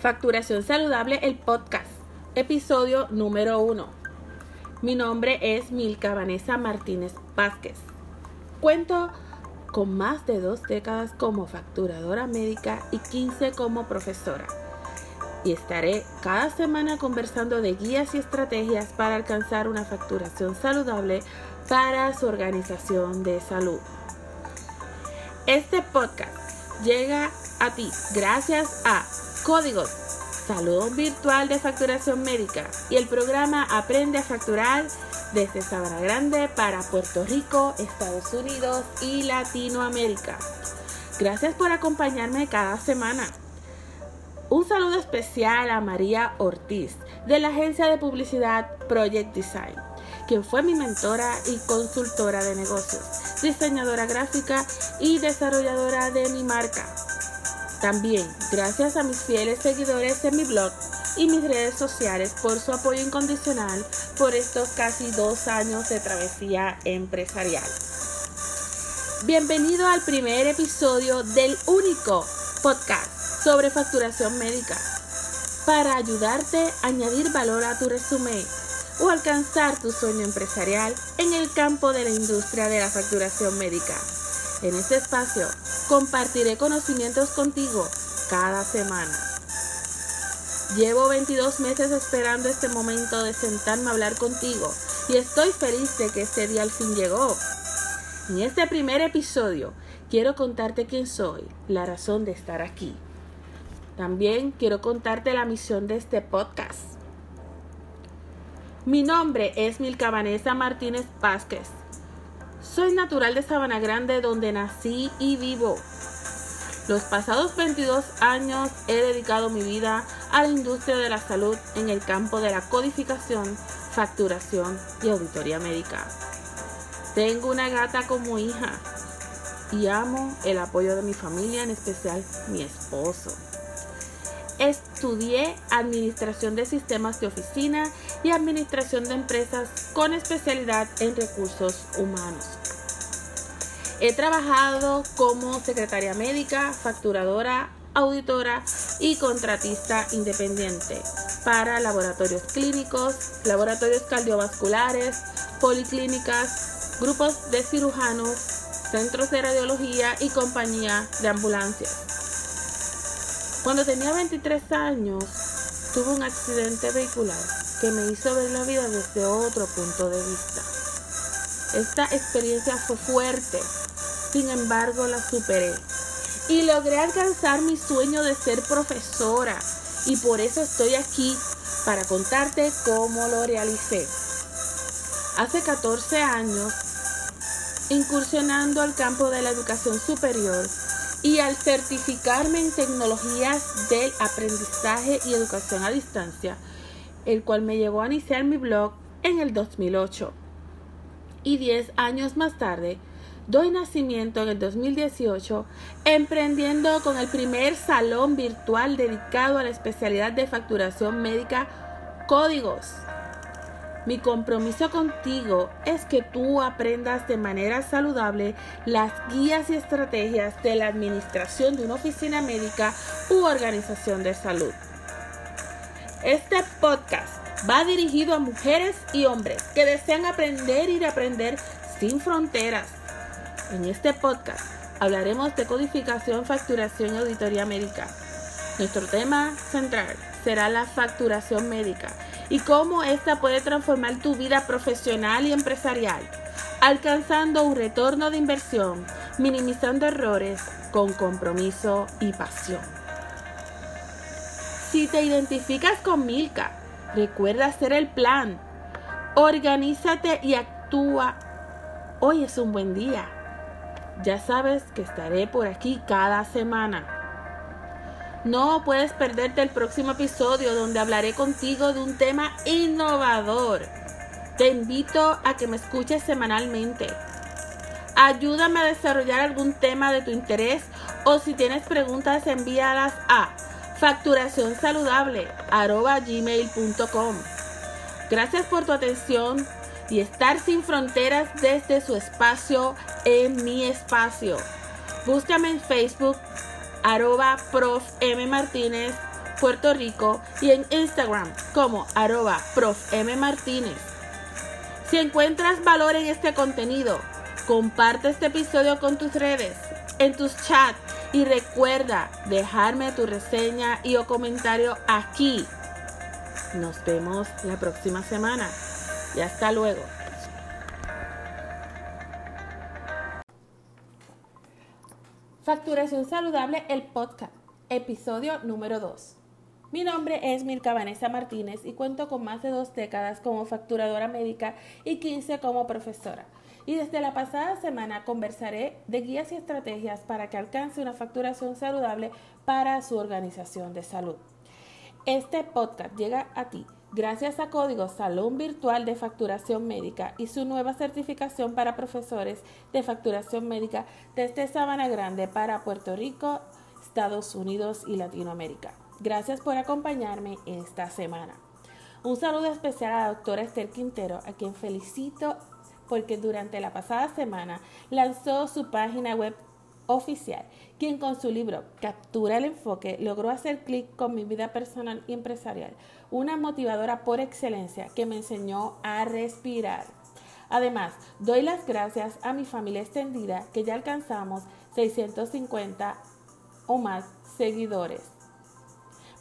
Facturación Saludable, el podcast, episodio número uno. Mi nombre es Milka Vanessa Martínez Vázquez. Cuento con más de dos décadas como facturadora médica y 15 como profesora. Y estaré cada semana conversando de guías y estrategias para alcanzar una facturación saludable para su organización de salud. Este podcast llega a ti gracias a Códigos, Salud Virtual de Facturación Médica y el programa Aprende a Facturar desde Sabana Grande para Puerto Rico, Estados Unidos y Latinoamérica. Gracias por acompañarme cada semana. Un saludo especial a María Ortiz de la agencia de publicidad Project Design, quien fue mi mentora y consultora de negocios, diseñadora gráfica y desarrolladora de mi marca también, gracias a mis fieles seguidores en mi blog y mis redes sociales por su apoyo incondicional por estos casi dos años de travesía empresarial. Bienvenido al primer episodio del único podcast sobre facturación médica para ayudarte a añadir valor a tu resumen o alcanzar tu sueño empresarial en el campo de la industria de la facturación médica. En este espacio compartiré conocimientos contigo cada semana. Llevo 22 meses esperando este momento de sentarme a hablar contigo y estoy feliz de que este día al fin llegó. En este primer episodio quiero contarte quién soy, la razón de estar aquí. También quiero contarte la misión de este podcast. Mi nombre es Milka Vanessa Martínez Vázquez soy natural de Sabana Grande donde nací y vivo. Los pasados 22 años he dedicado mi vida a la industria de la salud en el campo de la codificación, facturación y auditoría médica. Tengo una gata como hija y amo el apoyo de mi familia, en especial mi esposo. Estudié Administración de Sistemas de Oficina y Administración de Empresas con especialidad en recursos humanos. He trabajado como secretaria médica, facturadora, auditora y contratista independiente para laboratorios clínicos, laboratorios cardiovasculares, policlínicas, grupos de cirujanos, centros de radiología y compañía de ambulancias. Cuando tenía 23 años, tuve un accidente vehicular que me hizo ver la vida desde otro punto de vista. Esta experiencia fue fuerte, sin embargo la superé y logré alcanzar mi sueño de ser profesora y por eso estoy aquí para contarte cómo lo realicé. Hace 14 años, incursionando al campo de la educación superior, y al certificarme en tecnologías del aprendizaje y educación a distancia, el cual me llevó a iniciar mi blog en el 2008. Y 10 años más tarde, doy nacimiento en el 2018, emprendiendo con el primer salón virtual dedicado a la especialidad de facturación médica Códigos mi compromiso contigo es que tú aprendas de manera saludable las guías y estrategias de la administración de una oficina médica u organización de salud. Este podcast va dirigido a mujeres y hombres que desean aprender y reaprender sin fronteras. En este podcast hablaremos de codificación, facturación y auditoría médica. Nuestro tema central será la facturación médica y cómo esta puede transformar tu vida profesional y empresarial, alcanzando un retorno de inversión, minimizando errores con compromiso y pasión. Si te identificas con Milka, recuerda hacer el plan. Organízate y actúa. Hoy es un buen día. Ya sabes que estaré por aquí cada semana. No puedes perderte el próximo episodio donde hablaré contigo de un tema innovador. Te invito a que me escuches semanalmente. Ayúdame a desarrollar algún tema de tu interés o si tienes preguntas envíalas a facturacionsaludable.gmail.com Gracias por tu atención y estar sin fronteras desde su espacio en mi espacio. Búscame en Facebook arroba prof M Martínez Puerto Rico y en Instagram como arroba profmmartínez. Si encuentras valor en este contenido, comparte este episodio con tus redes, en tus chats y recuerda dejarme tu reseña y o comentario aquí. Nos vemos la próxima semana y hasta luego. Facturación Saludable, el podcast, episodio número 2. Mi nombre es Milka Vanessa Martínez y cuento con más de dos décadas como facturadora médica y 15 como profesora. Y desde la pasada semana conversaré de guías y estrategias para que alcance una facturación saludable para su organización de salud. Este podcast llega a ti Gracias a Código Salón Virtual de Facturación Médica y su nueva certificación para profesores de facturación médica desde Sabana Grande para Puerto Rico, Estados Unidos y Latinoamérica. Gracias por acompañarme esta semana. Un saludo especial a la doctora Esther Quintero, a quien felicito porque durante la pasada semana lanzó su página web oficial, quien con su libro Captura el enfoque logró hacer clic con mi vida personal y empresarial, una motivadora por excelencia que me enseñó a respirar. Además, doy las gracias a mi familia extendida que ya alcanzamos 650 o más seguidores.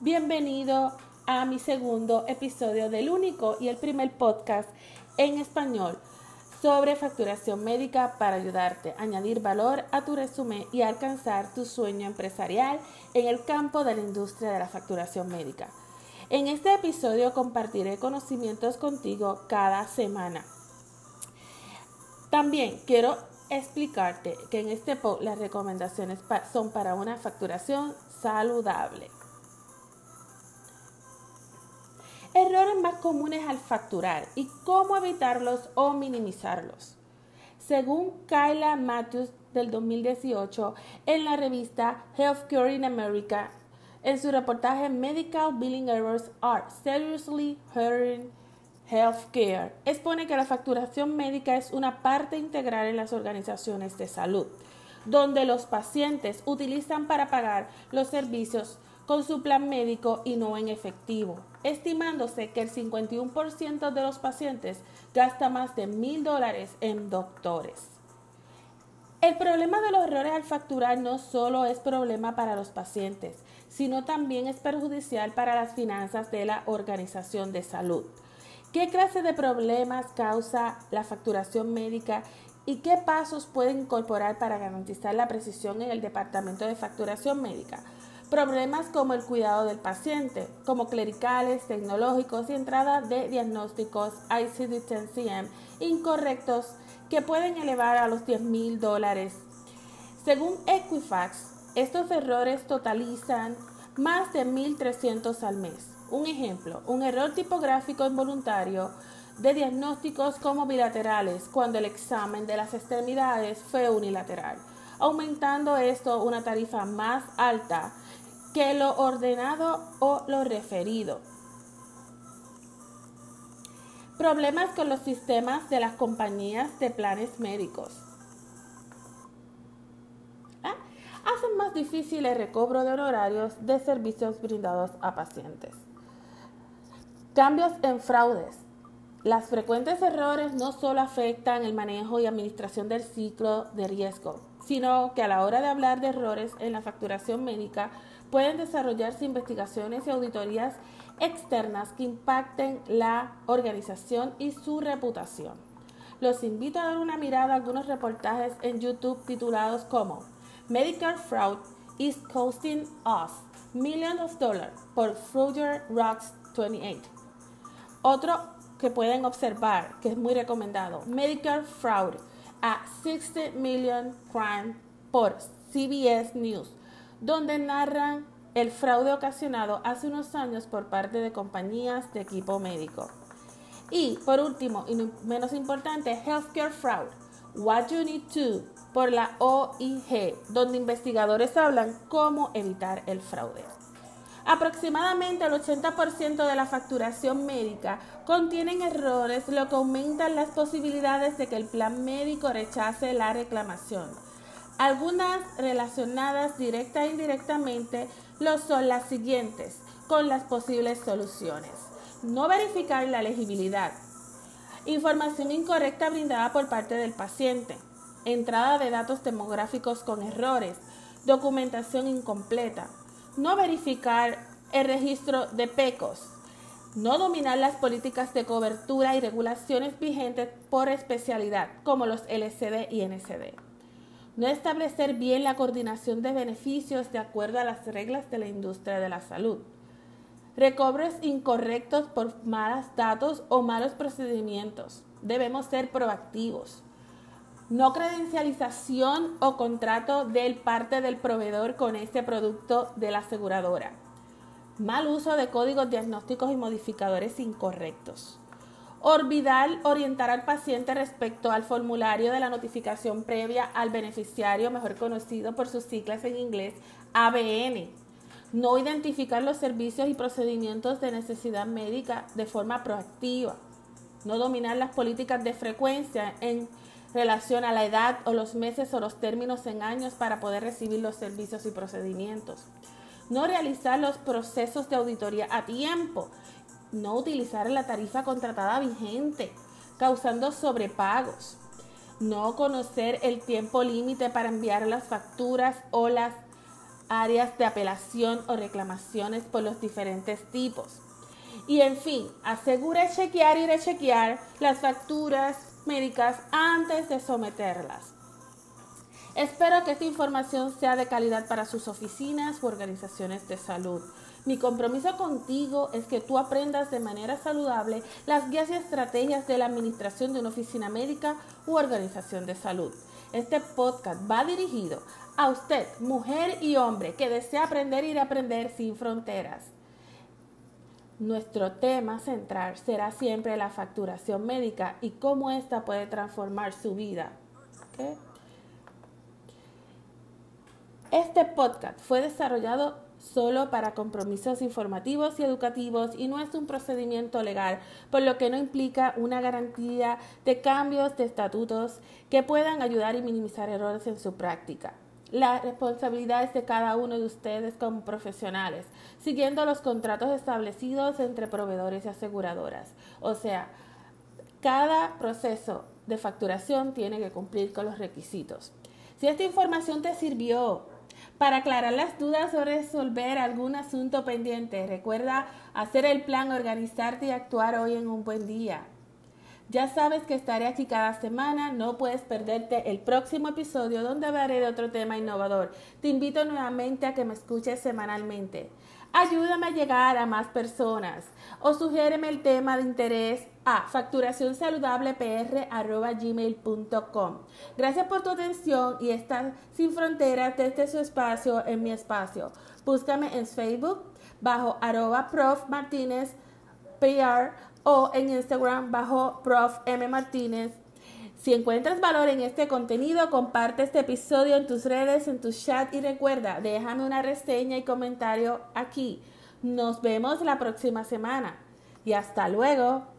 Bienvenido a mi segundo episodio del único y el primer podcast en español sobre facturación médica para ayudarte a añadir valor a tu resumen y alcanzar tu sueño empresarial en el campo de la industria de la facturación médica. En este episodio compartiré conocimientos contigo cada semana. También quiero explicarte que en este post las recomendaciones son para una facturación saludable. Errores más comunes al facturar y cómo evitarlos o minimizarlos. Según Kyla Matthews del 2018 en la revista Healthcare in America, en su reportaje Medical Billing Errors Are Seriously Hurting Healthcare, expone que la facturación médica es una parte integral en las organizaciones de salud, donde los pacientes utilizan para pagar los servicios con su plan médico y no en efectivo, estimándose que el 51% de los pacientes gasta más de mil dólares en doctores. El problema de los errores al facturar no solo es problema para los pacientes, sino también es perjudicial para las finanzas de la organización de salud. ¿Qué clase de problemas causa la facturación médica y qué pasos pueden incorporar para garantizar la precisión en el departamento de facturación médica? Problemas como el cuidado del paciente, como clericales, tecnológicos y entrada de diagnósticos ICD-10-CM incorrectos que pueden elevar a los 10 mil dólares. Según Equifax, estos errores totalizan más de 1.300 al mes. Un ejemplo, un error tipográfico involuntario de diagnósticos como bilaterales cuando el examen de las extremidades fue unilateral, aumentando esto una tarifa más alta que lo ordenado o lo referido. Problemas con los sistemas de las compañías de planes médicos. ¿Ah? Hacen más difícil el recobro de honorarios de servicios brindados a pacientes. Cambios en fraudes. Las frecuentes errores no solo afectan el manejo y administración del ciclo de riesgo, sino que a la hora de hablar de errores en la facturación médica, pueden desarrollarse investigaciones y auditorías externas que impacten la organización y su reputación. Los invito a dar una mirada a algunos reportajes en YouTube titulados como Medicare Fraud is Costing Us Millions of Dollars por Fruger Rocks 28. Otro que pueden observar, que es muy recomendado, Medicare Fraud a 60 Million Crime por CBS News donde narran el fraude ocasionado hace unos años por parte de compañías de equipo médico. Y por último, y menos importante, Healthcare Fraud, What You Need To, por la OIG, donde investigadores hablan cómo evitar el fraude. Aproximadamente el 80% de la facturación médica contienen errores, lo que aumenta las posibilidades de que el plan médico rechace la reclamación algunas relacionadas directa e indirectamente lo son las siguientes con las posibles soluciones. No verificar la legibilidad. Información incorrecta brindada por parte del paciente. Entrada de datos demográficos con errores. Documentación incompleta. No verificar el registro de PECOS. No dominar las políticas de cobertura y regulaciones vigentes por especialidad, como los LCD y NCD. No establecer bien la coordinación de beneficios de acuerdo a las reglas de la industria de la salud recobres incorrectos por malos datos o malos procedimientos. Debemos ser proactivos. No credencialización o contrato del parte del proveedor con este producto de la aseguradora. Mal uso de códigos diagnósticos y modificadores incorrectos. Olvidar orientar al paciente respecto al formulario de la notificación previa al beneficiario, mejor conocido por sus siglas en inglés, ABN no identificar los servicios y procedimientos de necesidad médica de forma proactiva, no dominar las políticas de frecuencia en relación a la edad o los meses o los términos en años para poder recibir los servicios y procedimientos, no realizar los procesos de auditoría a tiempo, no utilizar la tarifa contratada vigente, causando sobrepagos, no conocer el tiempo límite para enviar las facturas o las áreas de apelación o reclamaciones por los diferentes tipos. Y en fin, asegure chequear y rechequear las facturas médicas antes de someterlas. Espero que esta información sea de calidad para sus oficinas u organizaciones de salud. Mi compromiso contigo es que tú aprendas de manera saludable las guías y estrategias de la administración de una oficina médica u organización de salud. Este podcast va dirigido a usted, mujer y hombre, que desea aprender y aprender sin fronteras. Nuestro tema central será siempre la facturación médica y cómo ésta puede transformar su vida. Este podcast fue desarrollado solo para compromisos informativos y educativos y no es un procedimiento legal, por lo que no implica una garantía de cambios de estatutos que puedan ayudar y minimizar errores en su práctica. La responsabilidad es de cada uno de ustedes como profesionales, siguiendo los contratos establecidos entre proveedores y aseguradoras. O sea, cada proceso de facturación tiene que cumplir con los requisitos. Si esta información te sirvió para aclarar las dudas o resolver algún asunto pendiente, recuerda hacer el plan, organizarte y actuar hoy en un buen día. Ya sabes que estaré aquí cada semana, no puedes perderte el próximo episodio donde hablaré de otro tema innovador. Te invito nuevamente a que me escuches semanalmente. Ayúdame a llegar a más personas o sugiéreme el tema de interés a facturacionsaludablepr.gmail.com. Gracias por tu atención y estar sin fronteras desde su espacio en mi espacio. Búscame en Facebook bajo arroba prof o en Instagram bajo Prof. M. Martínez. Si encuentras valor en este contenido, comparte este episodio en tus redes, en tu chat y recuerda, déjame una reseña y comentario aquí. Nos vemos la próxima semana y hasta luego.